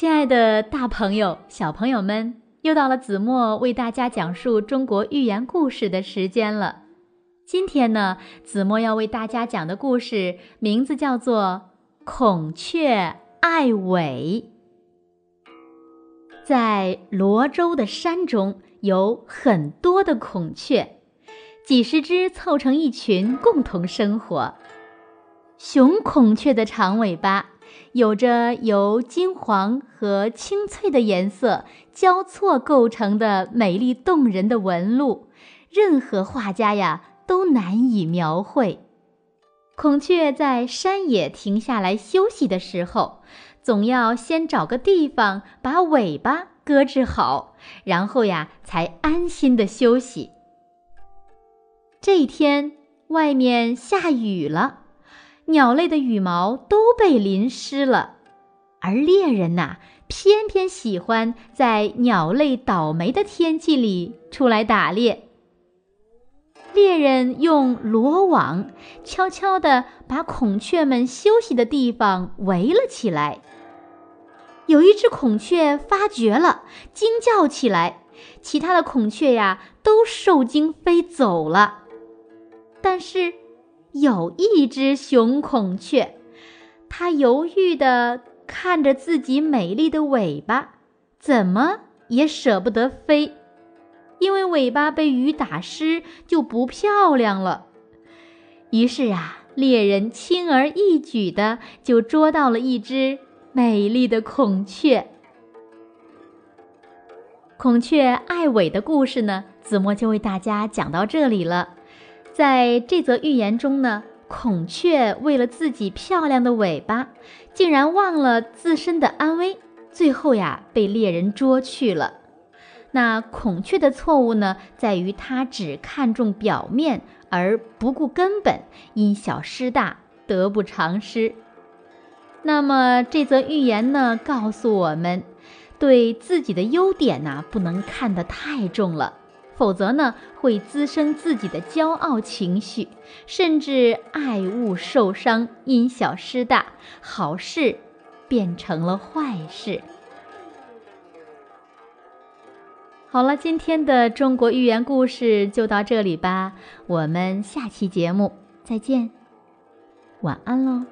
亲爱的大朋友、小朋友们，又到了子墨为大家讲述中国寓言故事的时间了。今天呢，子墨要为大家讲的故事名字叫做《孔雀爱尾》。在罗州的山中，有很多的孔雀，几十只凑成一群，共同生活。雄孔雀的长尾巴。有着由金黄和青翠的颜色交错构成的美丽动人的纹路，任何画家呀都难以描绘。孔雀在山野停下来休息的时候，总要先找个地方把尾巴搁置好，然后呀才安心的休息。这一天，外面下雨了。鸟类的羽毛都被淋湿了，而猎人呐，偏偏喜欢在鸟类倒霉的天气里出来打猎。猎人用罗网悄悄地把孔雀们休息的地方围了起来。有一只孔雀发觉了，惊叫起来，其他的孔雀呀都受惊飞走了，但是。有一只雄孔雀，它犹豫地看着自己美丽的尾巴，怎么也舍不得飞，因为尾巴被雨打湿就不漂亮了。于是啊，猎人轻而易举地就捉到了一只美丽的孔雀。孔雀爱尾的故事呢，子墨就为大家讲到这里了。在这则寓言中呢，孔雀为了自己漂亮的尾巴，竟然忘了自身的安危，最后呀被猎人捉去了。那孔雀的错误呢，在于它只看重表面而不顾根本，因小失大，得不偿失。那么这则寓言呢，告诉我们，对自己的优点呢，不能看得太重了。否则呢，会滋生自己的骄傲情绪，甚至爱物受伤，因小失大，好事变成了坏事。好了，今天的中国寓言故事就到这里吧，我们下期节目再见，晚安喽。